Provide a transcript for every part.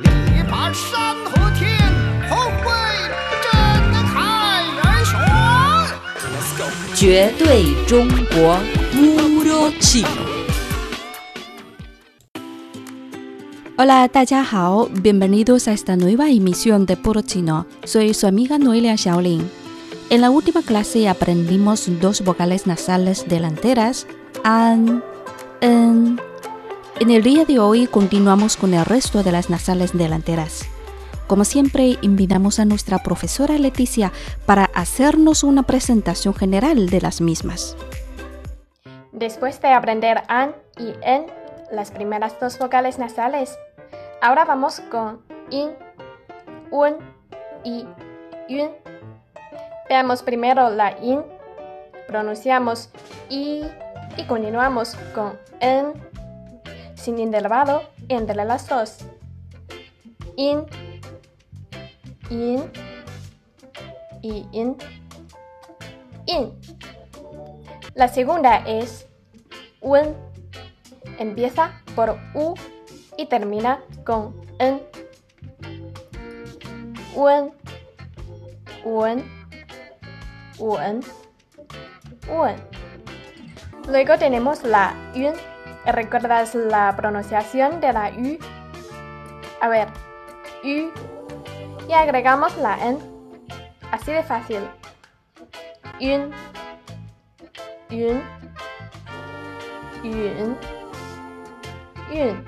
力拔山河天，宏伟震撼人雄。绝对中国 Puro Chino. Hola, 大家好，bienvenidos a esta nueva emisión de Puro Chino. Soy su amiga Noelia Shaolin. En la última clase aprendimos dos vocales nasales delanteras, an, en. en el día de hoy continuamos con el resto de las nasales delanteras. Como siempre, invitamos a nuestra profesora Leticia para hacernos una presentación general de las mismas. Después de aprender an y en, las primeras dos vocales nasales, ahora vamos con in, un y yun. Veamos primero la in, pronunciamos i y continuamos con en sin intervalo entre las dos. In, in y in, in. La segunda es un. Empieza por u y termina con en. Un, un, un, un. Luego tenemos la yun. ¿Recuerdas la pronunciación de la U? A ver, U. Y agregamos la N. Así de fácil. Un. Un. Un. Un.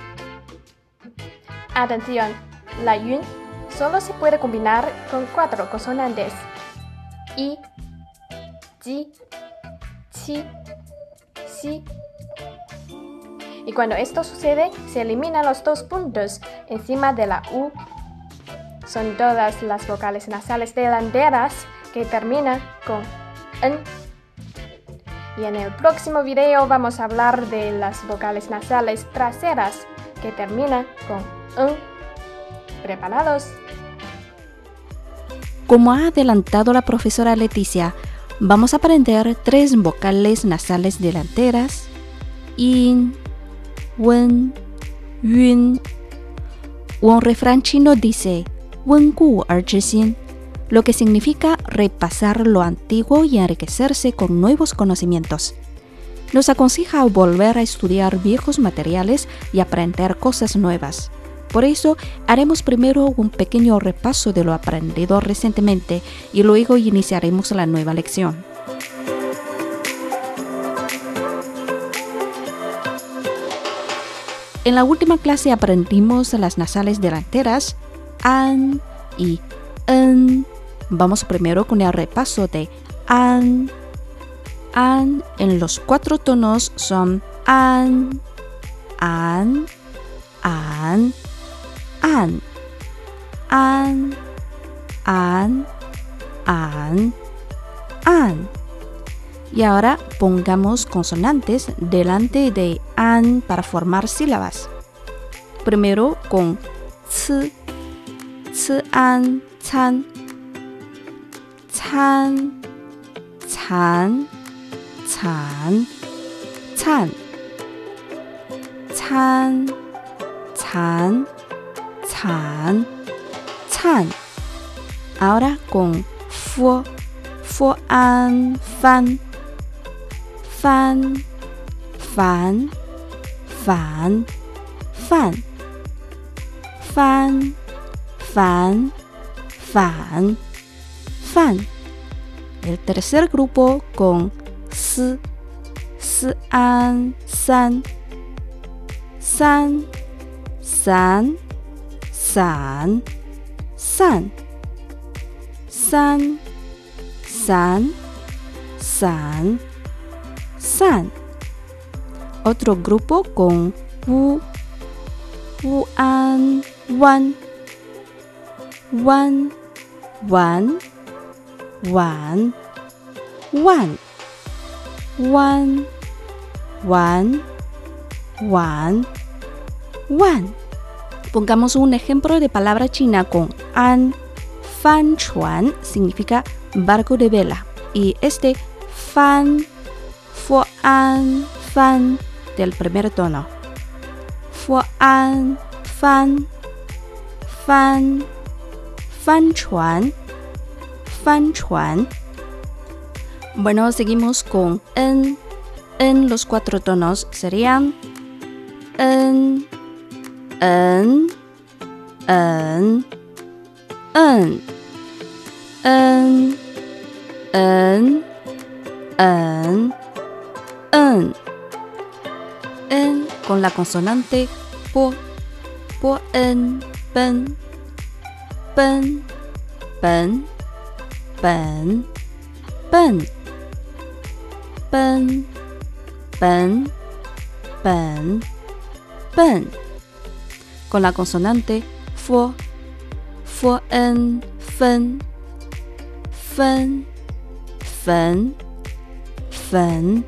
Atención, la yun solo se puede combinar con cuatro consonantes. I, ji, chi, si. Y cuando esto sucede, se eliminan los dos puntos encima de la U. Son todas las vocales nasales delanteras que terminan con N. Y en el próximo video vamos a hablar de las vocales nasales traseras que terminan con N. ¿Preparados? Como ha adelantado la profesora Leticia, vamos a aprender tres vocales nasales delanteras. In, wen, yun. Un refrán chino dice wen gu lo que significa repasar lo antiguo y enriquecerse con nuevos conocimientos. Nos aconseja volver a estudiar viejos materiales y aprender cosas nuevas. Por eso haremos primero un pequeño repaso de lo aprendido recientemente y luego iniciaremos la nueva lección. En la última clase aprendimos las nasales delanteras an y en. Vamos primero con el repaso de an. An en los cuatro tonos son an, an, an, an, an, an, an, an. Y ahora pongamos consonantes delante de an para formar sílabas. Primero con c, c an, chan, chan, chan, chan, chan, chan, chan, chan, chan. Ahora con fu, fu an, fan, fan, fan, fan, fan, fan, fan, fan, fan. El tercer grupo con s, s, an, san, san, san, san, san, san, san, san, san. Otro grupo con wu, wu an, wan, wan, wan, wan, wan, wan, wan, wan, wan. Pongamos un ejemplo de palabra china con an. Fan chuan significa barco de vela y este fan an fan del primer tono. Fue an fan. Fan. Fan chuan. Fan chuan. Bueno, seguimos con en. En los cuatro tonos serían en. En. En. En. En. En. En. Con la consonante po, po en, pen, pen, pen, pen, pen, pen, pen, pen, pen. Con la consonante fo, fo en, fen, fen, fen, fen,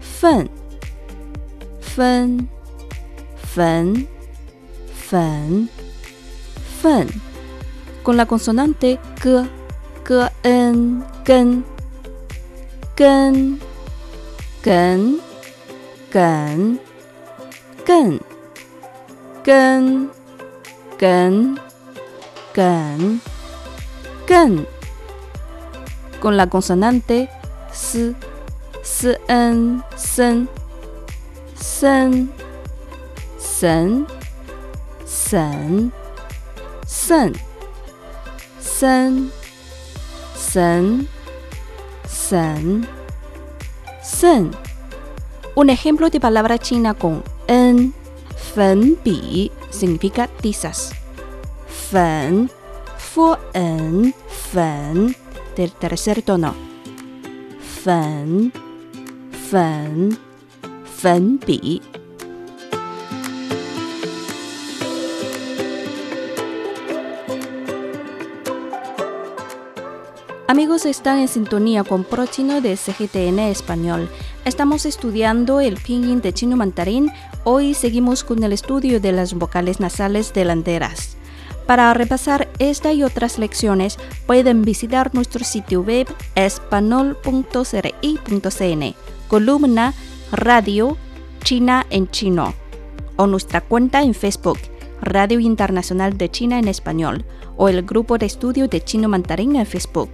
fen, fen, fen, fen, fen. Con la consonante g, g en, gen, gen, gen, gen, gen, gen, gen, gen, gen. Con la consonante s, s en, sen, sen, sen, sen, sen, sen, sen, sen, sen. Un ejemplo de palabra china con en, fen bi significa tizas. Fen, fu en, fen del tercer tono. Fen, fen, fen bi. Amigos, están en sintonía con Prochino de CGTN Español. Estamos estudiando el pinyin de chino mandarín. Hoy seguimos con el estudio de las vocales nasales delanteras. Para repasar esta y otras lecciones, pueden visitar nuestro sitio web espanol.cri.cn, columna Radio China en Chino, o nuestra cuenta en Facebook, Radio Internacional de China en Español, o el grupo de estudio de chino mandarín en Facebook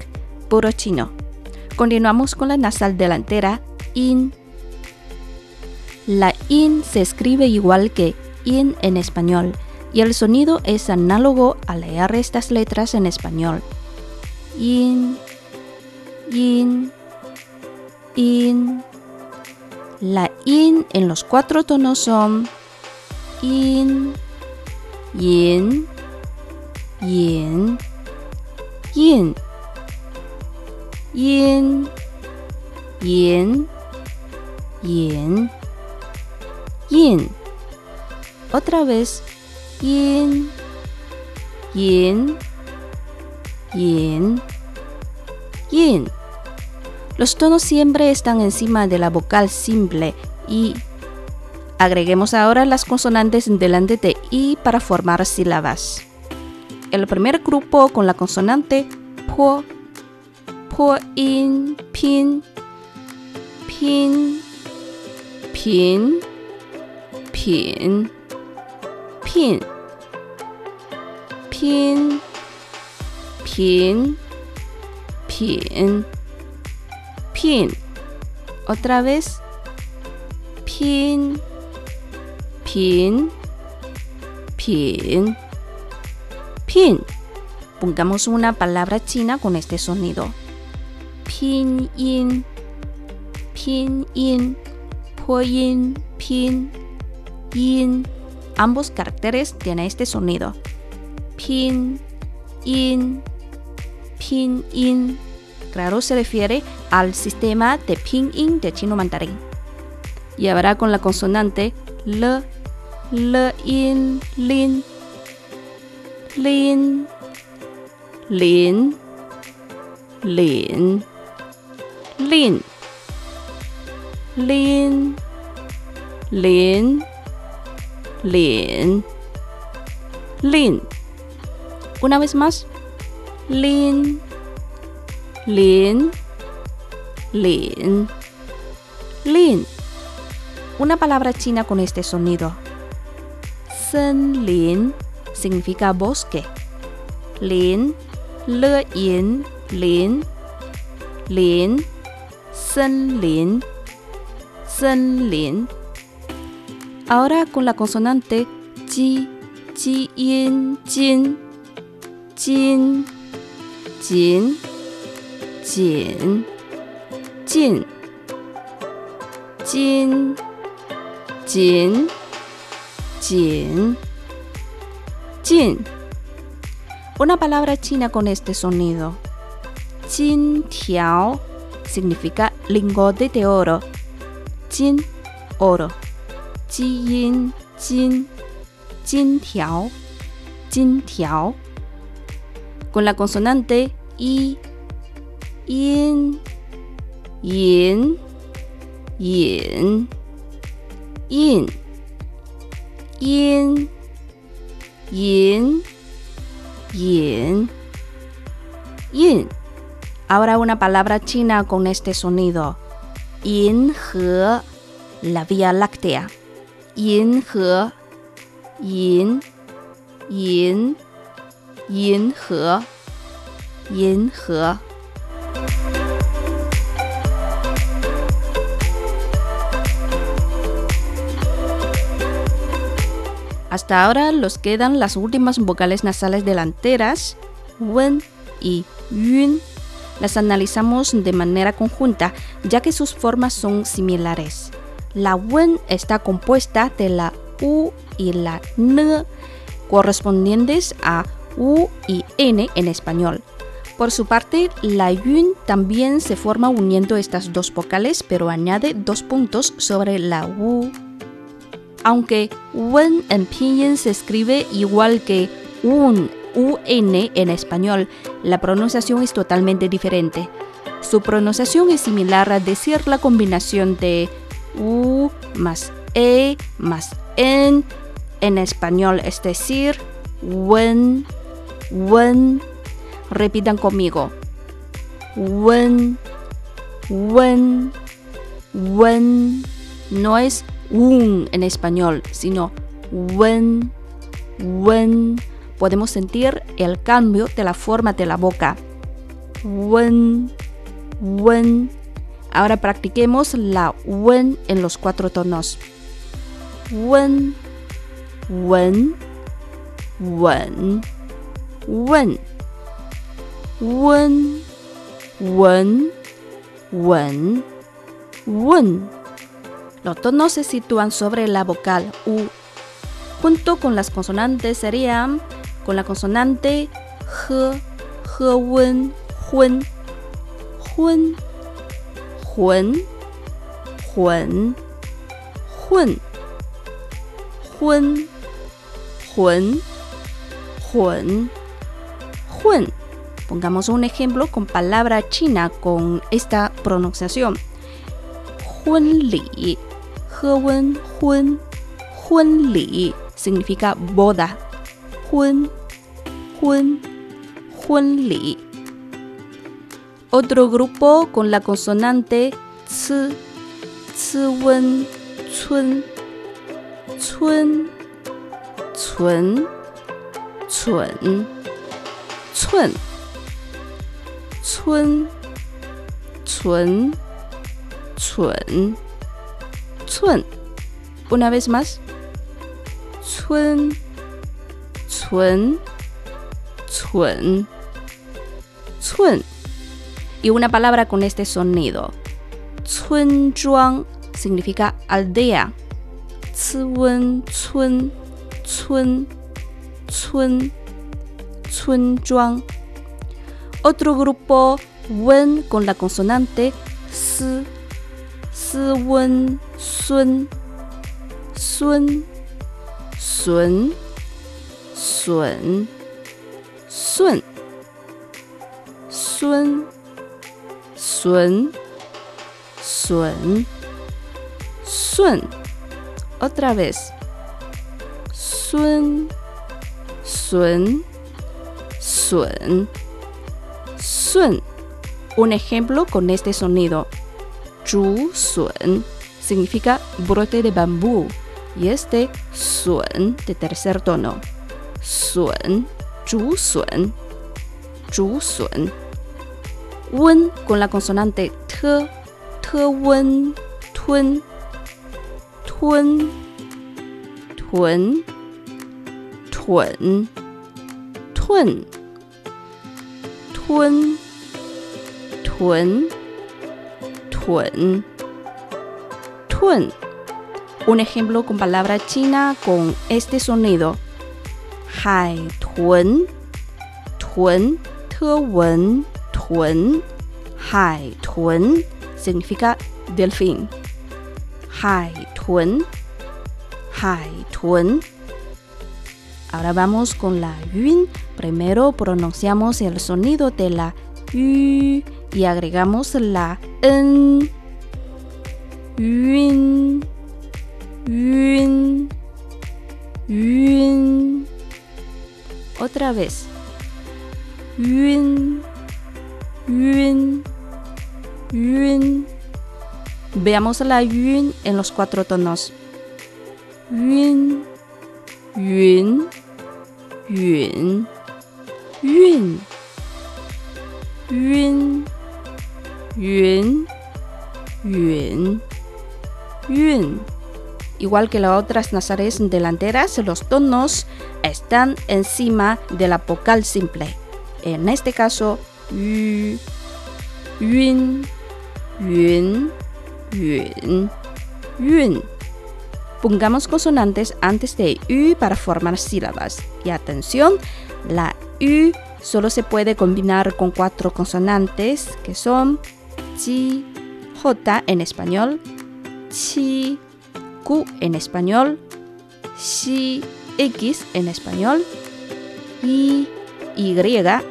puro chino. Continuamos con la nasal delantera in. La in se escribe igual que in en español y el sonido es análogo a leer estas letras en español. In, in, in. La in en los cuatro tonos son in, yin, yin, yin yin, yin, yin, yin. Otra vez, yin, yin, yin, yin. Los tonos siempre están encima de la vocal simple y Agreguemos ahora las consonantes delante de i para formar sílabas. El primer grupo con la consonante po, po in, pin, pin, pin, pin, pin, pin, pin, pin pin. Otra vez, pin, pin, pin, pin. Pongamos una palabra china con este sonido. Pin, in, pin, in, pin, pin, in. Ambos caracteres tienen este sonido. Pin, in, pin, in. Claro, se refiere a al sistema de pinyin de chino mandarín. Y ahora con la consonante l, l, in, lin, lin, lin, lin. Lin. Lin. Lin. Lin. Lin. Una vez más. Lin. Lin. Lin. Lin. Una palabra china con este sonido. Sen lin. significa bosque. Lin, le yin, lin, lin, lin, lin. Ahora con la consonante ji, ji yin, jin, jin, jin, jin, 进，金，紧，紧，进。Una palabra china con este sonido. Qin tiao significa lingote de oro. Qin, oro. Qin, qin, qin tiao, qin tiao. Con la consonante i, in, yin, yin, yin, yin, yin, yin, yin. Ahora una palabra china con este sonido. Yin he, la vía láctea. Yin he, yin, yin, yin he, yin he. Hasta ahora los quedan las últimas vocales nasales delanteras, wen y yun. Las analizamos de manera conjunta, ya que sus formas son similares. La wen está compuesta de la u y la n, correspondientes a u y n en español. Por su parte, la yun también se forma uniendo estas dos vocales, pero añade dos puntos sobre la u aunque wen en pinyin se escribe igual que un, un en español, la pronunciación es totalmente diferente. Su pronunciación es similar a decir la combinación de u más e más en en español, es decir, wen, wen. Repitan conmigo. Wen, wen, wen. No es un en español, sino wen, wen. Podemos sentir el cambio de la forma de la boca. Wen, wen. Ahora practiquemos la wen en los cuatro tonos. Wen, wen, wen, wen. Wen, wen, wen, wen. Los tonos se sitúan sobre la vocal U. Junto con las consonantes serían con la consonante H, H, Wen, Jun, Jun, Jun, Jun, Jun, Jun, Jun, Jun, Jun. Pongamos un ejemplo con palabra china con esta pronunciación. Li. Hwen Hun, Hun Li significa boda. Hun, Hun, Hun Li. Otro grupo con la consonante Ts, Ts Wen, Chun, Chun, Chun, Chun, Chun, Chun, Chun, Chun una vez más. Chun, chun, chun, chun. Y una palabra con este sonido. Chun zhuang significa aldea. Chun, chun, chun, chun, chun zhuang. Otro grupo wen con la consonante s, s wen Sun, Sun, Sun, Sun, Sun, Sun, Sun, Sun, Sun, otra vez, Sun, Sun, Sun, Sun, un ejemplo con este sonido significa brote de bambú y este suan de tercer tono. Sun, zhu sun, zhu sun. Wen con la consonante T, T wen, tun, tun, tun, tun, tun, tun, tun, tun, Un ejemplo con palabra china con este sonido. Hai tun, tun, te wen, significa delfín. Ahora vamos con la yun. Primero pronunciamos el sonido de la yu y agregamos la n. Yun, yun, yun. Otra vez. Yun, yun, yun. Veamos la yun en los cuatro tonos. Yun, yun, yun, yun, yun, yun, yun, Igual que las otras nasales delanteras, los tonos están encima de la vocal simple. En este caso, yu, yun, yun, yun, yun. Pongamos consonantes antes de U para formar sílabas. Y atención, la U solo se puede combinar con cuatro consonantes que son chi, j en español, chi, q en español, xi, x en español y y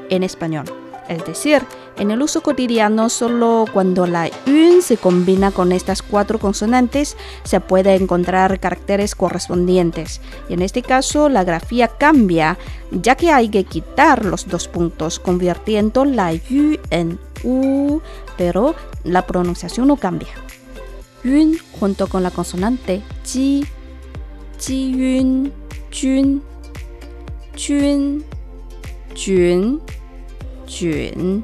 en español. Es decir, en el uso cotidiano solo cuando la un se combina con estas cuatro consonantes se puede encontrar caracteres correspondientes. Y en este caso la grafía cambia ya que hay que quitar los dos puntos convirtiendo la yu en u, pero la pronunciación no cambia. Yun junto con la consonante ji, ji yun, jun, jun, jun, jun.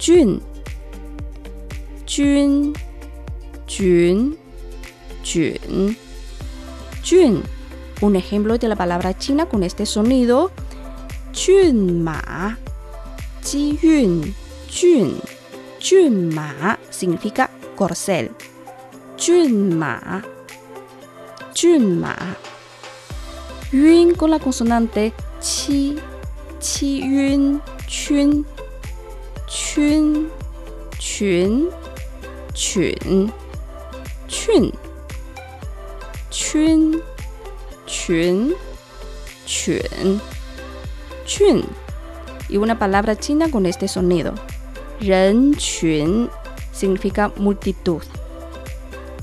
Jun. Jun. Jun. Jun. Jun. Un ejemplo de la palabra china con este sonido. Jun ma. Ji yun. Jun. Jun ma significa corcel. Ma. Jun ma. Yun con la consonante chi. Chi yun. Chun. Chun, chun, chun, chun, chun, chun, chun, chun. Y una palabra china con este sonido. Ren chun significa multitud.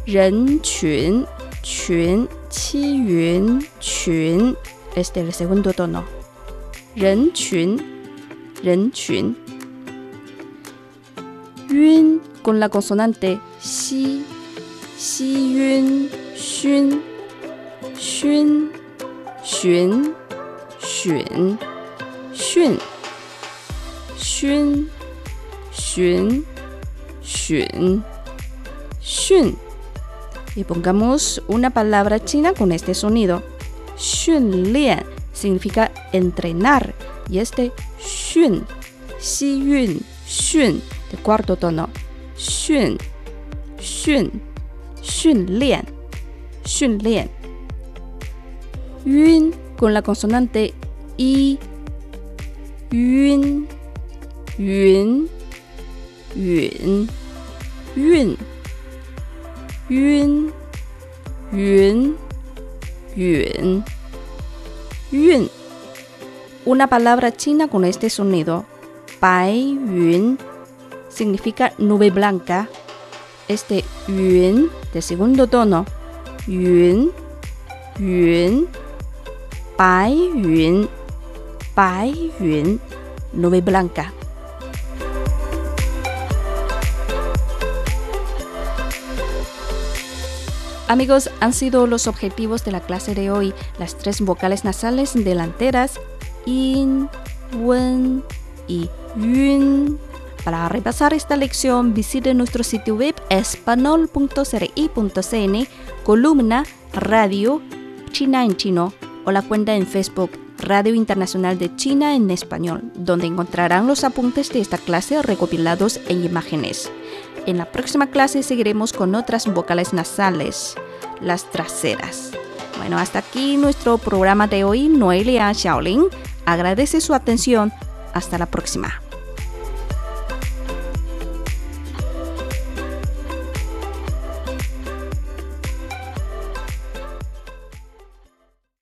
Ren chun, chun, chi yun, chun. Este es el segundo tono. Ren chun, ren chun. Yun con la consonante xi, yun, xun, xun, xun, xun, xun, xun. Y pongamos una palabra china con este sonido. Xun lian significa entrenar. Y este xun, xi yun, xun de cuarto tono. Xun, xun, xun lian, xun lian. Yun con la consonante i. Yun, yun, yun, yun. Yun, yun, yun, yun. Una palabra china con este sonido. Bai yun significa nube blanca. Este yun de segundo tono. Yun, yun, bai yun, bai yun, nube blanca. Amigos, han sido los objetivos de la clase de hoy, las tres vocales nasales delanteras, in, wen y yun. Para repasar esta lección, visite nuestro sitio web espanol.cri.cn, columna Radio China en Chino o la cuenta en Facebook Radio Internacional de China en Español, donde encontrarán los apuntes de esta clase recopilados en imágenes. En la próxima clase seguiremos con otras vocales nasales, las traseras. Bueno, hasta aquí nuestro programa de hoy. Noelia Shaolin agradece su atención. Hasta la próxima.